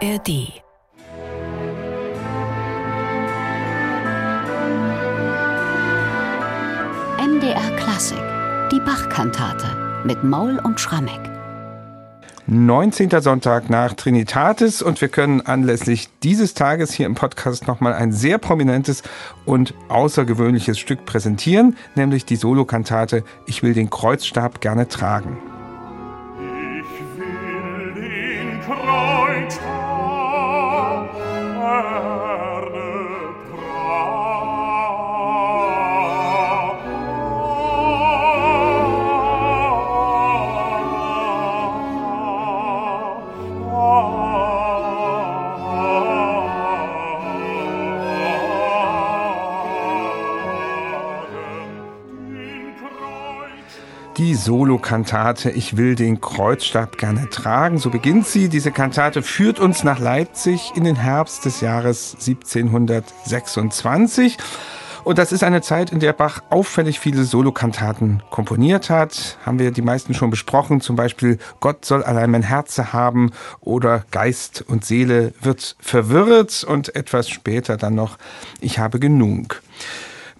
ARD MDR Klassik, die Bachkantate mit Maul und Schrammeck. 19. Sonntag nach Trinitatis und wir können anlässlich dieses Tages hier im Podcast nochmal ein sehr prominentes und außergewöhnliches Stück präsentieren, nämlich die Solokantate Ich will den Kreuzstab gerne tragen. Solokantate Ich will den Kreuzstab gerne tragen. So beginnt sie. Diese Kantate führt uns nach Leipzig in den Herbst des Jahres 1726. Und das ist eine Zeit, in der Bach auffällig viele Solokantaten komponiert hat. Haben wir die meisten schon besprochen. Zum Beispiel Gott soll allein mein Herze haben oder Geist und Seele wird verwirrt und etwas später dann noch Ich habe genug.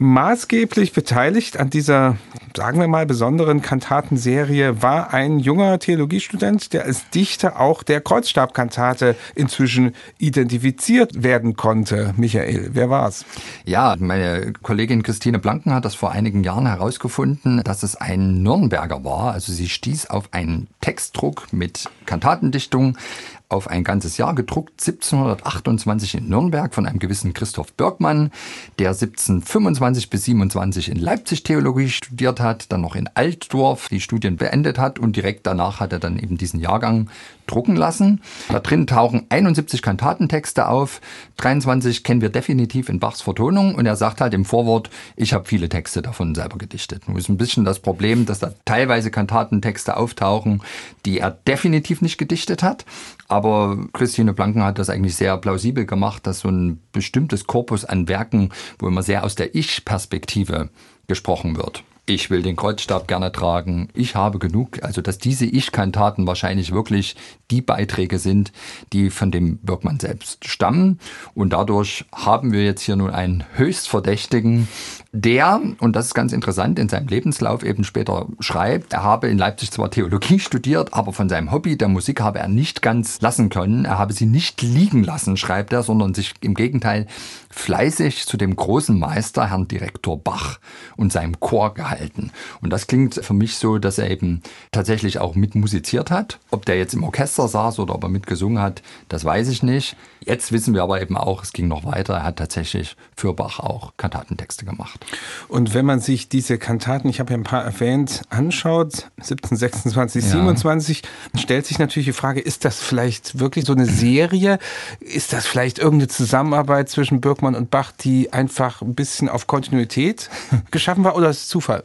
Maßgeblich beteiligt an dieser, sagen wir mal, besonderen Kantatenserie war ein junger Theologiestudent, der als Dichter auch der Kreuzstabkantate inzwischen identifiziert werden konnte. Michael, wer war's? Ja, meine Kollegin Christine Blanken hat das vor einigen Jahren herausgefunden, dass es ein Nürnberger war. Also sie stieß auf einen Textdruck mit Kantatendichtung auf ein ganzes Jahr gedruckt, 1728 in Nürnberg von einem gewissen Christoph Birkmann, der 1725 bis 27 in Leipzig Theologie studiert hat, dann noch in Altdorf die Studien beendet hat und direkt danach hat er dann eben diesen Jahrgang drucken lassen. Da drin tauchen 71 Kantatentexte auf, 23 kennen wir definitiv in Bachs Vertonung und er sagt halt im Vorwort, ich habe viele Texte davon selber gedichtet. Nun ist ein bisschen das Problem, dass da teilweise Kantatentexte auftauchen, die er definitiv nicht gedichtet hat. Aber Christine Blanken hat das eigentlich sehr plausibel gemacht, dass so ein bestimmtes Korpus an Werken, wo immer sehr aus der Ich-Perspektive gesprochen wird ich will den Kreuzstab gerne tragen, ich habe genug, also dass diese Ich-Kantaten wahrscheinlich wirklich die Beiträge sind, die von dem Wirkmann selbst stammen. Und dadurch haben wir jetzt hier nun einen Höchstverdächtigen, der, und das ist ganz interessant, in seinem Lebenslauf eben später schreibt, er habe in Leipzig zwar Theologie studiert, aber von seinem Hobby der Musik habe er nicht ganz lassen können. Er habe sie nicht liegen lassen, schreibt er, sondern sich im Gegenteil fleißig zu dem großen Meister, Herrn Direktor Bach und seinem Chor gehalten. Und das klingt für mich so, dass er eben tatsächlich auch mit musiziert hat. Ob der jetzt im Orchester saß oder ob er mitgesungen hat, das weiß ich nicht. Jetzt wissen wir aber eben auch, es ging noch weiter. Er hat tatsächlich für Bach auch Kantatentexte gemacht. Und wenn man sich diese Kantaten, ich habe ja ein paar erwähnt, anschaut, 1726, ja. 27, stellt sich natürlich die Frage, ist das vielleicht wirklich so eine Serie? Ist das vielleicht irgendeine Zusammenarbeit zwischen Birkmann und Bach, die einfach ein bisschen auf Kontinuität geschaffen war oder ist es Zufall?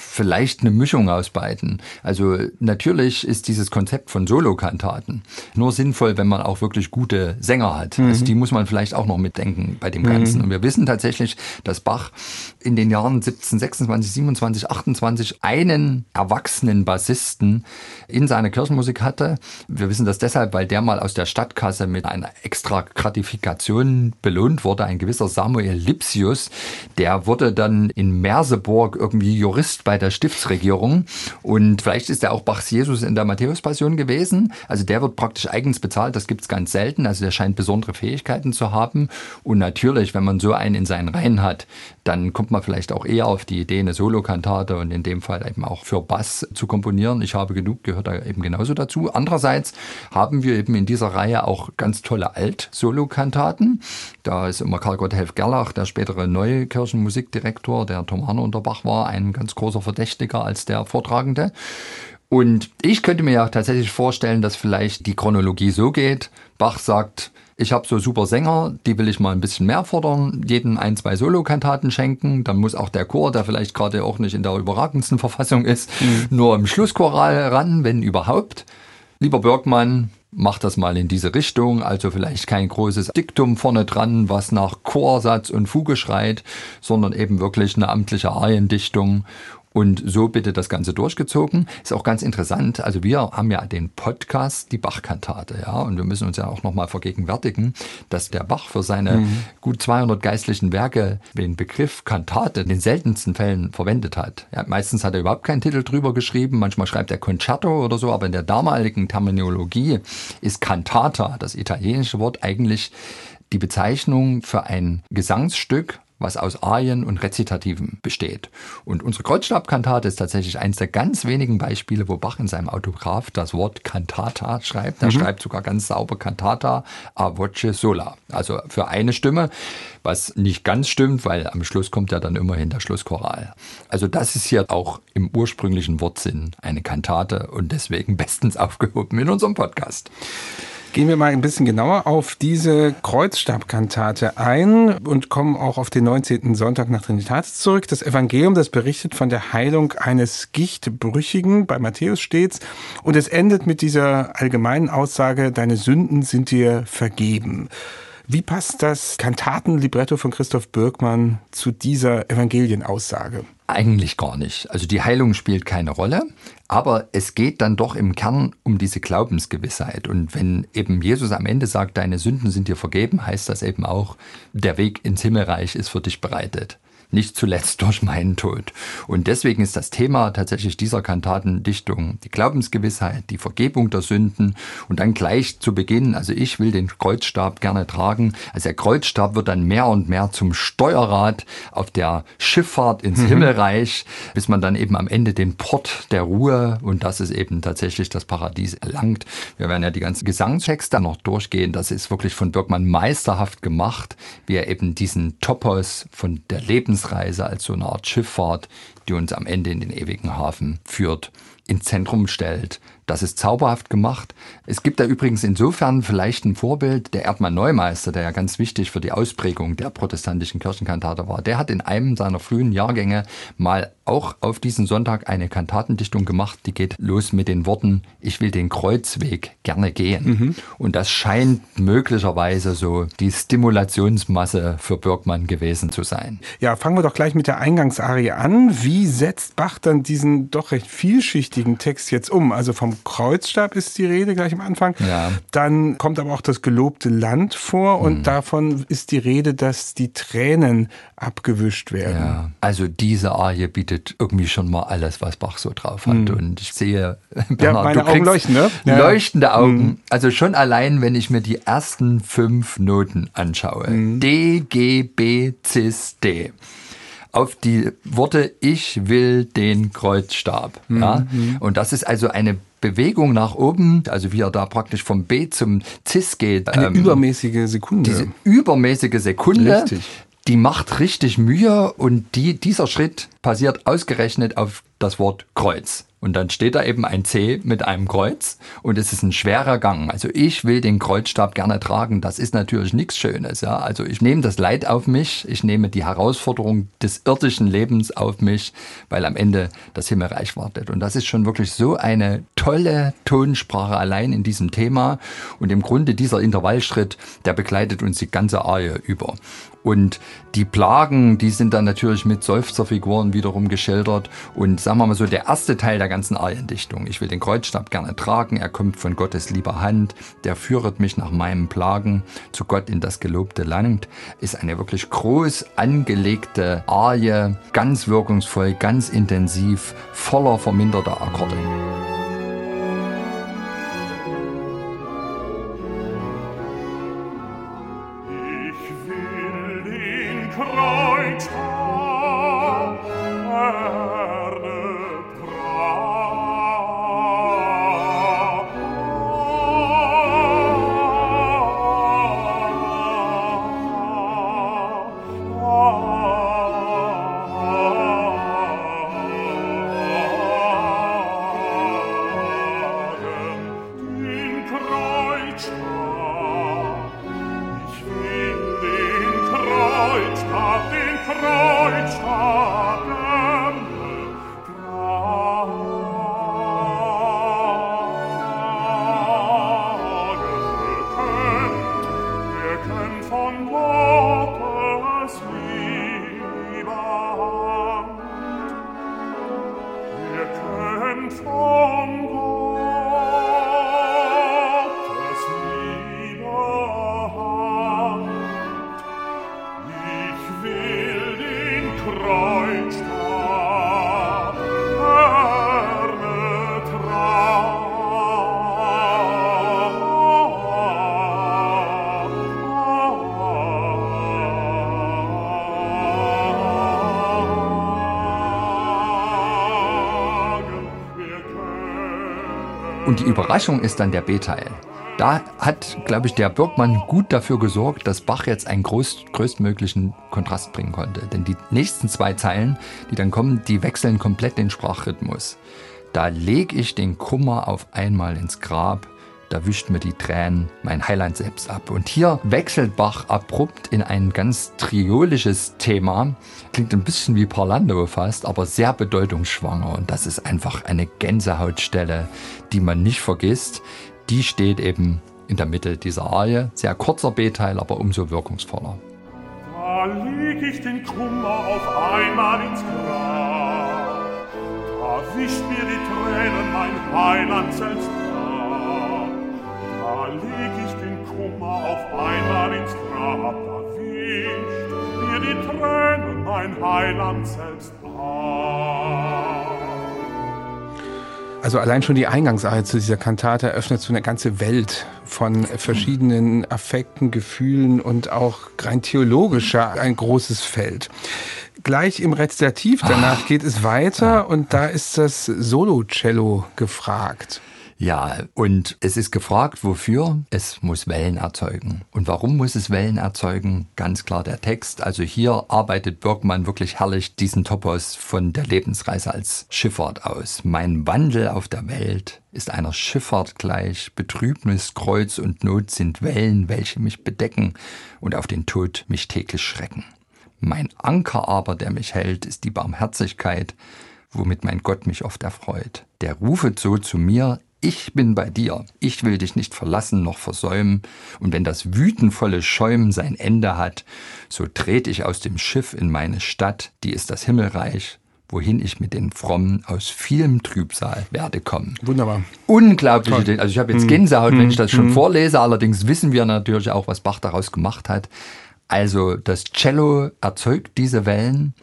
vielleicht eine Mischung aus beiden. Also natürlich ist dieses Konzept von Solokantaten nur sinnvoll, wenn man auch wirklich gute Sänger hat. Mhm. Also die muss man vielleicht auch noch mitdenken bei dem Ganzen. Mhm. Und wir wissen tatsächlich, dass Bach in den Jahren 1726, 27, 28 einen erwachsenen Bassisten in seiner Kirchenmusik hatte. Wir wissen das deshalb, weil der mal aus der Stadtkasse mit einer extra Gratifikation belohnt wurde. Ein gewisser Samuel Lipsius, der wurde dann in Merseburg irgendwie Jurist bei der Stiftsregierung. Und vielleicht ist er auch Bachs Jesus in der Matthäus-Passion gewesen. Also der wird praktisch eigens bezahlt. Das gibt es ganz selten. Also der scheint besondere Fähigkeiten zu haben. Und natürlich, wenn man so einen in seinen Reihen hat, dann kommt man vielleicht auch eher auf die Idee, eine Solokantate und in dem Fall eben auch für Bass zu komponieren. Ich habe genug, gehört da eben genauso dazu. Andererseits haben wir eben in dieser Reihe auch ganz tolle Alt-Solokantaten. Da ist immer Karl Gotthelf Gerlach, der spätere neue Kirchenmusikdirektor, der Thomaner unter Bach war, ein ganz großer verdächtiger als der Vortragende. Und ich könnte mir ja tatsächlich vorstellen, dass vielleicht die Chronologie so geht. Bach sagt, ich habe so super Sänger, die will ich mal ein bisschen mehr fordern, jeden ein, zwei Solokantaten schenken. Dann muss auch der Chor, der vielleicht gerade auch nicht in der überragendsten Verfassung ist, mhm. nur im Schlusschoral ran, wenn überhaupt. Lieber Bergmann, mach das mal in diese Richtung, also vielleicht kein großes Diktum vorne dran, was nach Chorsatz und Fuge schreit, sondern eben wirklich eine amtliche Ariendichtung Und so bitte das Ganze durchgezogen. Ist auch ganz interessant. Also wir haben ja den Podcast, die Bach-Kantate, ja. Und wir müssen uns ja auch nochmal vergegenwärtigen, dass der Bach für seine mhm. gut 200 geistlichen Werke den Begriff Kantate in den seltensten Fällen verwendet hat. Ja, meistens hat er überhaupt keinen Titel drüber geschrieben. Manchmal schreibt er Concerto oder so. Aber in der damaligen Terminologie ist Cantata, das italienische Wort, eigentlich die Bezeichnung für ein Gesangsstück, was aus Arien und Rezitativen besteht. Und unsere Kreuzstabkantate ist tatsächlich eines der ganz wenigen Beispiele, wo Bach in seinem Autograph das Wort Cantata schreibt. Er mhm. schreibt sogar ganz sauber Cantata a voce sola, also für eine Stimme, was nicht ganz stimmt, weil am Schluss kommt ja dann immerhin der Schlusschoral. Also das ist hier auch im ursprünglichen Wortsinn eine Kantate und deswegen bestens aufgehoben in unserem Podcast. Gehen wir mal ein bisschen genauer auf diese Kreuzstabkantate ein und kommen auch auf den 19. Sonntag nach Trinitatis zurück. Das Evangelium, das berichtet von der Heilung eines Gichtbrüchigen, bei Matthäus steht's, und es endet mit dieser allgemeinen Aussage, deine Sünden sind dir vergeben. Wie passt das Kantatenlibretto von Christoph Birkmann zu dieser Evangelienaussage? Eigentlich gar nicht. Also die Heilung spielt keine Rolle, aber es geht dann doch im Kern um diese Glaubensgewissheit. Und wenn eben Jesus am Ende sagt, deine Sünden sind dir vergeben, heißt das eben auch, der Weg ins Himmelreich ist für dich bereitet nicht zuletzt durch meinen Tod. Und deswegen ist das Thema tatsächlich dieser Kantatendichtung die Glaubensgewissheit, die Vergebung der Sünden und dann gleich zu Beginn, also ich will den Kreuzstab gerne tragen. Also der Kreuzstab wird dann mehr und mehr zum Steuerrad auf der Schifffahrt ins mhm. Himmelreich, bis man dann eben am Ende den Port der Ruhe und das ist eben tatsächlich das Paradies erlangt. Wir werden ja die ganzen Gesangstexte noch durchgehen. Das ist wirklich von Birkmann meisterhaft gemacht, wie er eben diesen Topos von der Lebens Lebensreise als so eine Art Schifffahrt, die uns am Ende in den ewigen Hafen führt, ins Zentrum stellt. Das ist zauberhaft gemacht. Es gibt da übrigens insofern vielleicht ein Vorbild, der Erdmann Neumeister, der ja ganz wichtig für die Ausprägung der protestantischen Kirchenkantate war. Der hat in einem seiner frühen Jahrgänge mal auch auf diesen Sonntag eine Kantatendichtung gemacht, die geht los mit den Worten, ich will den Kreuzweg gerne gehen. Mhm. Und das scheint möglicherweise so die Stimulationsmasse für Birkmann gewesen zu sein. Ja, fangen wir doch gleich mit der Eingangsarie an. Wie setzt Bach dann diesen doch recht vielschichtigen Text jetzt um? Also vom Kreuzstab ist die Rede gleich am Anfang. Ja. Dann kommt aber auch das gelobte Land vor und mhm. davon ist die Rede, dass die Tränen abgewischt werden. Ja. Also diese Arie bietet irgendwie schon mal alles, was Bach so drauf hat. Mhm. Und ich sehe, Bernhard, ja, meine Augen leuchten, ne? Ja. Leuchtende Augen. Mhm. Also schon allein, wenn ich mir die ersten fünf Noten anschaue. Mhm. D, G, B, Cis, D auf die Worte Ich will den Kreuzstab. Mhm. Ja? Und das ist also eine Bewegung nach oben, also wie er da praktisch vom B zum Cis geht. Eine ähm, übermäßige Sekunde. Diese übermäßige Sekunde. Richtig die macht richtig Mühe und die, dieser Schritt passiert ausgerechnet auf das Wort Kreuz. Und dann steht da eben ein C mit einem Kreuz und es ist ein schwerer Gang. Also ich will den Kreuzstab gerne tragen. Das ist natürlich nichts Schönes. Ja? Also ich nehme das Leid auf mich, ich nehme die Herausforderung des irdischen Lebens auf mich, weil am Ende das Himmelreich wartet. Und das ist schon wirklich so eine tolle Tonsprache allein in diesem Thema. Und im Grunde dieser Intervallschritt, der begleitet uns die ganze Arie über. Und die Plagen, die sind dann natürlich mit Seufzerfiguren wiederum geschildert. Und sagen wir mal so, der erste Teil der ganzen Ariendichtung. Ich will den Kreuzstab gerne tragen. Er kommt von Gottes lieber Hand. Der führet mich nach meinem Plagen zu Gott in das gelobte Land. Ist eine wirklich groß angelegte Arie. Ganz wirkungsvoll, ganz intensiv, voller verminderter Akkorde. Hand. Ihr könnt die Überraschung ist dann der B-Teil. Da hat, glaube ich, der Birkmann gut dafür gesorgt, dass Bach jetzt einen groß, größtmöglichen Kontrast bringen konnte. Denn die nächsten zwei Zeilen, die dann kommen, die wechseln komplett den Sprachrhythmus. Da leg ich den Kummer auf einmal ins Grab, da wischt mir die Tränen mein Heiland selbst ab. Und hier wechselt Bach abrupt in ein ganz triolisches Thema. Klingt ein bisschen wie Parlando fast, aber sehr bedeutungsschwanger. Und das ist einfach eine Gänsehautstelle, die man nicht vergisst. Die steht eben in der Mitte dieser Arie. Sehr kurzer B-Teil, aber umso wirkungsvoller. Da leg ich den Kummer auf einmal ins Grab. Da wischt mir die Tränen mein Heiland selbst ab. Da leg ich den Kummer auf einmal ins Grab. Da wischt mir die Tränen mein Heiland selbst ab. Also allein schon die Eingangsarie zu dieser Kantate eröffnet so eine ganze Welt von verschiedenen Affekten, Gefühlen und auch rein theologischer ein großes Feld. Gleich im Rezitativ danach geht es weiter und da ist das Solo-Cello gefragt. Ja, und es ist gefragt, wofür? Es muss Wellen erzeugen. Und warum muss es Wellen erzeugen? Ganz klar der Text. Also hier arbeitet Birkmann wirklich herrlich diesen Topos von der Lebensreise als Schifffahrt aus. Mein Wandel auf der Welt ist einer Schifffahrt gleich. Betrübnis, Kreuz und Not sind Wellen, welche mich bedecken und auf den Tod mich täglich schrecken. Mein Anker aber, der mich hält, ist die Barmherzigkeit, womit mein Gott mich oft erfreut. Der rufet so zu mir, ich bin bei dir, ich will dich nicht verlassen noch versäumen, und wenn das wütenvolle Schäumen sein Ende hat, so tret ich aus dem Schiff in meine Stadt, die ist das Himmelreich, wohin ich mit den Frommen aus vielem Trübsal werde kommen. Wunderbar. Unglaubliche, Toll. Also ich habe jetzt Gänsehaut, wenn ich das schon vorlese, allerdings wissen wir natürlich auch, was Bach daraus gemacht hat. Also das Cello erzeugt diese Wellen,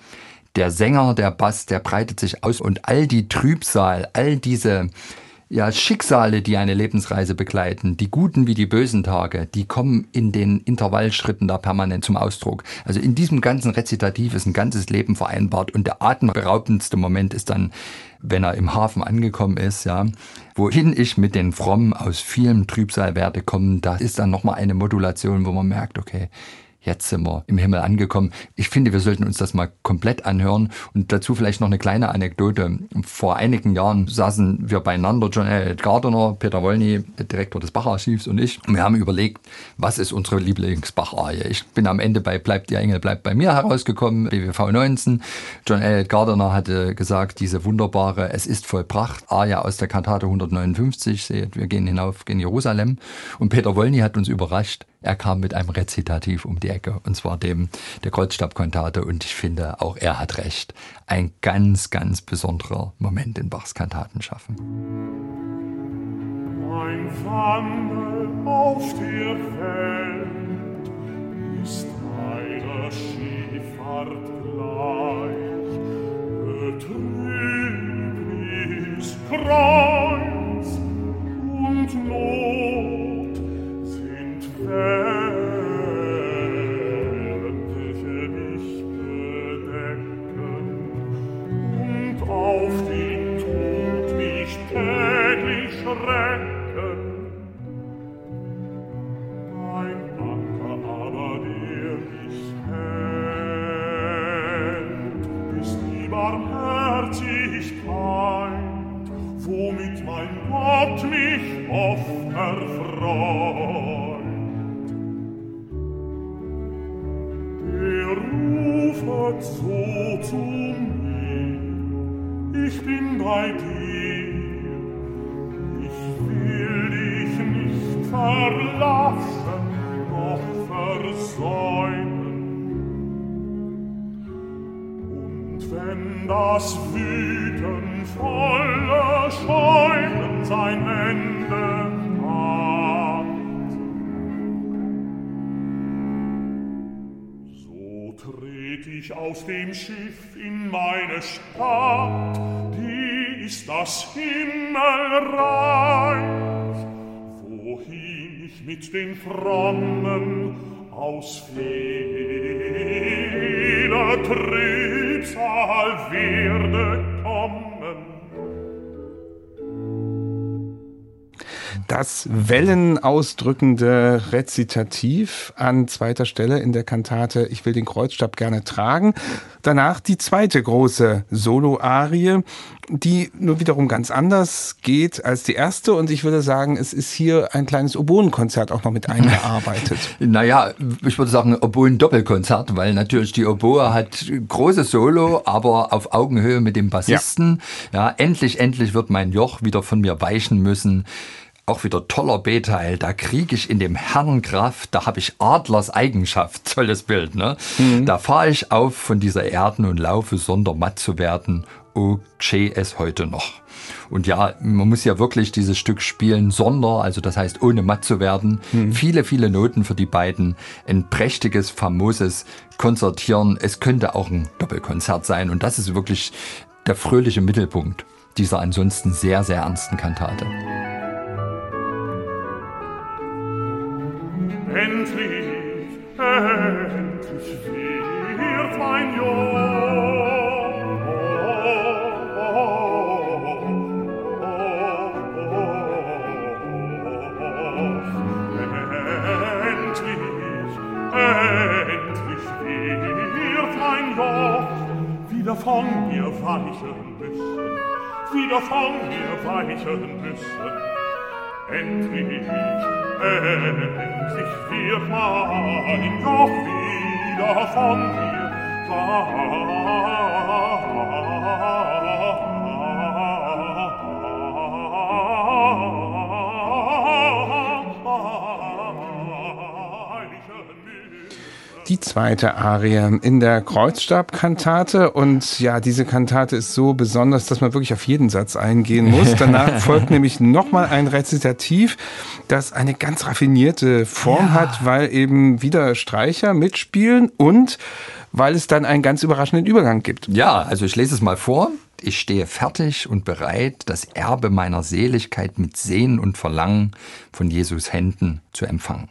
der Sänger, der Bass, der breitet sich aus. Und all die Trübsal, all diese ja, Schicksale, die eine Lebensreise begleiten, die guten wie die bösen Tage, die kommen in den Intervallschritten da permanent zum Ausdruck. Also in diesem ganzen Rezitativ ist ein ganzes Leben vereinbart und der atemberaubendste Moment ist dann, wenn er im Hafen angekommen ist, ja, wohin ich mit den Frommen aus vielem Trübsal werde kommen, da ist dann nochmal eine Modulation, wo man merkt, okay, Jetzt sind wir im Himmel angekommen. Ich finde, wir sollten uns das mal komplett anhören. Und dazu vielleicht noch eine kleine Anekdote. Vor einigen Jahren saßen wir beieinander, John L. Gardner, Peter Wolny, Direktor des Bacharchivs und ich. Und wir haben überlegt, was ist unsere Lieblingsbacharie? Ich bin am Ende bei Bleibt ihr Engel, bleibt bei mir herausgekommen, BWV 19. John L. Gardner hatte gesagt, diese wunderbare Es ist vollbracht, Arie aus der Kantate 159, seht, wir gehen hinauf, gehen Jerusalem. Und Peter Wolny hat uns überrascht. Er kam mit einem Rezitativ um die Ecke, und zwar dem der Kreuzstabkantate. Und ich finde, auch er hat recht. Ein ganz, ganz besonderer Moment in Bachs Kantaten schaffen. Mein Wandel auf der Welt ist einer Skifahrt gleich. Betrübnis, Kreuz und Not sind verlassen, noch versäumen. Und wenn das Wüten volle Schäumen sein Ende hat, so tret ich aus dem Schiff in meine Stadt, die ist das Himmelreich, ich mit den Frommen aus vieler Trübsal werde Das wellenausdrückende Rezitativ an zweiter Stelle in der Kantate Ich will den Kreuzstab gerne tragen. Danach die zweite große Solo-Arie, die nur wiederum ganz anders geht als die erste. Und ich würde sagen, es ist hier ein kleines Oboenkonzert auch noch mit eingearbeitet. naja, ich würde sagen Oboen-Doppelkonzert, weil natürlich die Oboe hat großes Solo, aber auf Augenhöhe mit dem Bassisten. Ja, ja endlich, endlich wird mein Joch wieder von mir weichen müssen auch wieder toller B-Teil. Da kriege ich in dem Herrn Kraft, da habe ich Adlers Eigenschaft, tolles Bild. Ne? Mhm. Da fahre ich auf von dieser Erden und laufe sonder matt zu werden. O che es heute noch. Und ja, man muss ja wirklich dieses Stück spielen, sonder, also das heißt ohne matt zu werden. Mhm. Viele, viele Noten für die beiden. Ein prächtiges, famoses Konzertieren. Es könnte auch ein Doppelkonzert sein. Und das ist wirklich der fröhliche Mittelpunkt dieser ansonsten sehr, sehr ernsten Kantate. endlich wird mein Joch. Oh, oh, endlich, endlich wird mein Joch wieder von mir weichen müssen, wieder von mir weichen müssen. Endlich, wenn sich wir fein doch wieder von mir sein. Die zweite Arie in der Kreuzstabkantate. Und ja, diese Kantate ist so besonders, dass man wirklich auf jeden Satz eingehen muss. Danach folgt nämlich nochmal ein Rezitativ, das eine ganz raffinierte Form ja. hat, weil eben wieder Streicher mitspielen und weil es dann einen ganz überraschenden Übergang gibt. Ja, also ich lese es mal vor. Ich stehe fertig und bereit, das Erbe meiner Seligkeit mit Sehen und Verlangen von Jesus Händen zu empfangen.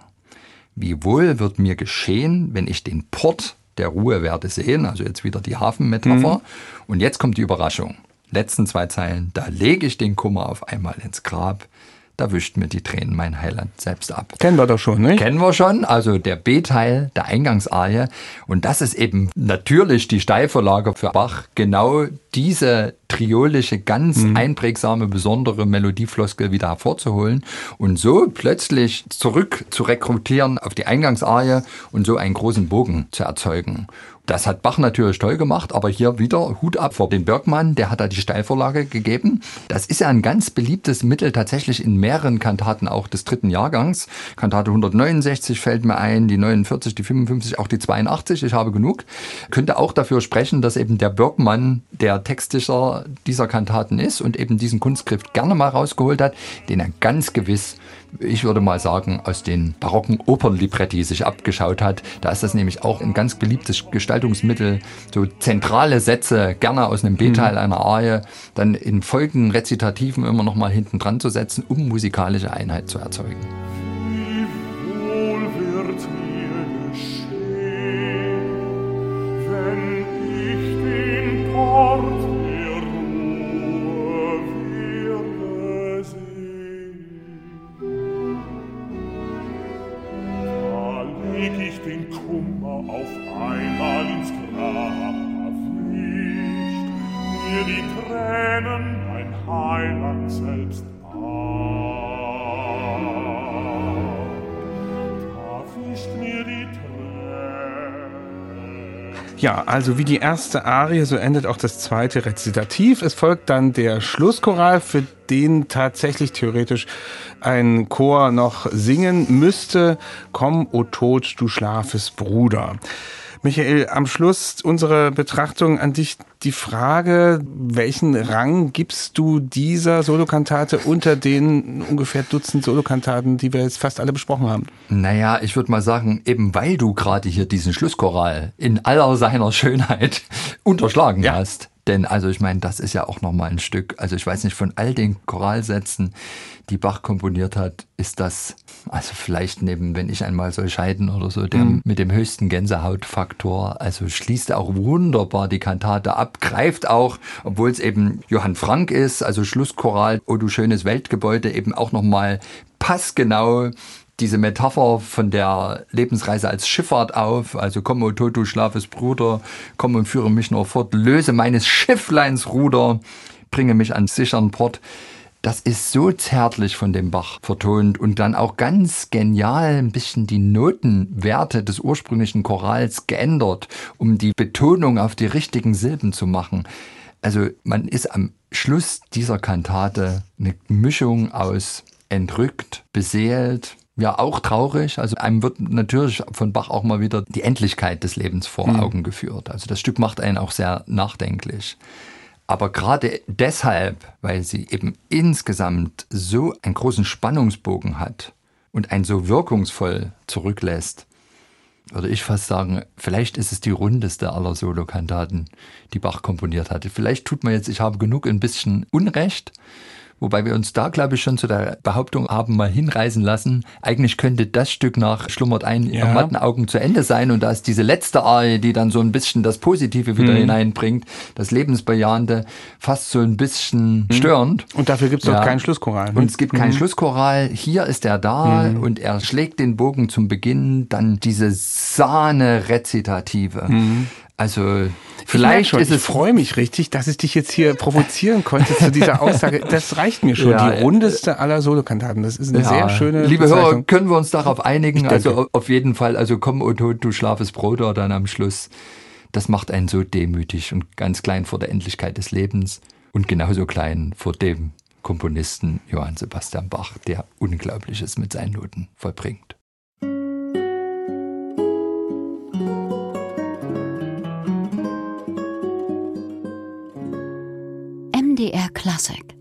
Wie wohl wird mir geschehen, wenn ich den Port der Ruhe werde sehen, also jetzt wieder die Hafenmetapher. Mhm. Und jetzt kommt die Überraschung. Letzten zwei Zeilen, da lege ich den Kummer auf einmal ins Grab, da wischt mir die Tränen mein Heiland selbst ab. Kennen wir doch schon, nicht? Kennen wir schon, also der B-Teil der Eingangsarie. Und das ist eben natürlich die Steilvorlage für Bach, genau diese triolische, ganz mhm. einprägsame, besondere Melodiefloskel wieder hervorzuholen und so plötzlich zurück zu rekrutieren auf die Eingangsarie und so einen großen Bogen zu erzeugen. Das hat Bach natürlich toll gemacht, aber hier wieder Hut ab vor den Bergmann, der hat da die Steilvorlage gegeben. Das ist ja ein ganz beliebtes Mittel tatsächlich in mehreren Kantaten auch des dritten Jahrgangs. Kantate 169 fällt mir ein, die 49, die 55, auch die 82, ich habe genug. Könnte auch dafür sprechen, dass eben der Bergmann der Textdichter dieser Kantaten ist und eben diesen Kunstgriff gerne mal rausgeholt hat, den er ganz gewiss ich würde mal sagen, aus den barocken Opernlibretti sich abgeschaut hat. Da ist das nämlich auch ein ganz beliebtes Gestaltungsmittel, so zentrale Sätze gerne aus einem B-Teil mhm. einer Arie dann in folgenden Rezitativen immer noch mal hinten dran zu setzen, um musikalische Einheit zu erzeugen. Ja, also wie die erste Arie, so endet auch das zweite Rezitativ. Es folgt dann der Schlusschoral, für den tatsächlich theoretisch ein Chor noch singen müsste. Komm, o Tod, du schlafes Bruder. Michael, am Schluss unserer Betrachtung an dich die Frage, welchen Rang gibst du dieser Solokantate unter den ungefähr Dutzend Solokantaten, die wir jetzt fast alle besprochen haben? Naja, ich würde mal sagen, eben weil du gerade hier diesen Schlusschoral in aller seiner Schönheit unterschlagen ja. hast, Denn also ich meine, das ist ja auch nochmal ein Stück. Also ich weiß nicht, von all den Choralsätzen, die Bach komponiert hat, ist das, also vielleicht neben, wenn ich einmal soll scheiden oder so, der mhm. mit dem höchsten Gänsehautfaktor. Also schließt auch wunderbar die Kantate ab, greift auch, obwohl es eben Johann Frank ist, also Schlusschoral, O du schönes Weltgebäude, eben auch nochmal passgenau diese Metapher von der Lebensreise als Schifffahrt auf. Also komm, o Toto, schlafes Bruder, komm und führe mich nur fort, löse meines Schiffleins Ruder, bringe mich an sicheren Port. Das ist so zärtlich von dem Bach vertont und dann auch ganz genial ein bisschen die Notenwerte des ursprünglichen Chorals geändert, um die Betonung auf die richtigen Silben zu machen. Also man ist am Schluss dieser Kantate eine Mischung aus entrückt, beseelt, ja auch traurig. Also einem wird natürlich von Bach auch mal wieder die Endlichkeit des Lebens vor mhm. Augen geführt. Also das Stück macht einen auch sehr nachdenklich. Aber gerade deshalb, weil sie eben insgesamt so einen großen Spannungsbogen hat und einen so wirkungsvoll zurücklässt, würde ich fast sagen, vielleicht ist es die rundeste aller Solokantaten, die Bach komponiert hatte. Vielleicht tut man jetzt, ich habe genug ein bisschen Unrecht, Wobei wir uns da, glaube ich, schon zu der Behauptung haben mal hinreißen lassen. Eigentlich könnte das Stück nach Schlummert ein ja. matten Augen zu Ende sein und da ist diese letzte Arie, die dann so ein bisschen das Positive wieder mhm. hineinbringt, das Lebensbejahende, fast so ein bisschen mhm. störend. Und dafür gibt es ja. keinen Schlusschoral. Ne? Und es gibt mhm. keinen Schlusschoral. Hier ist er da mhm. und er schlägt den Bogen zum Beginn, dann diese Sahne-Rezitative. Also vielleicht schon, ist es. Ich freue mich richtig, dass ich dich jetzt hier provozieren konnte zu dieser Aussage. Das reicht mir schon. Ja, die rundeste aller Solokantaten. Das ist eine ja, sehr schöne. Liebe. Hörer, können wir uns darauf einigen? Also auf jeden Fall. Also komm und du schlafes Bruder dann am Schluss. Das macht einen so demütig und ganz klein vor der Endlichkeit des Lebens und genauso klein vor dem Komponisten Johann Sebastian Bach, der Unglaubliches mit seinen Noten vollbringt. MDR Classic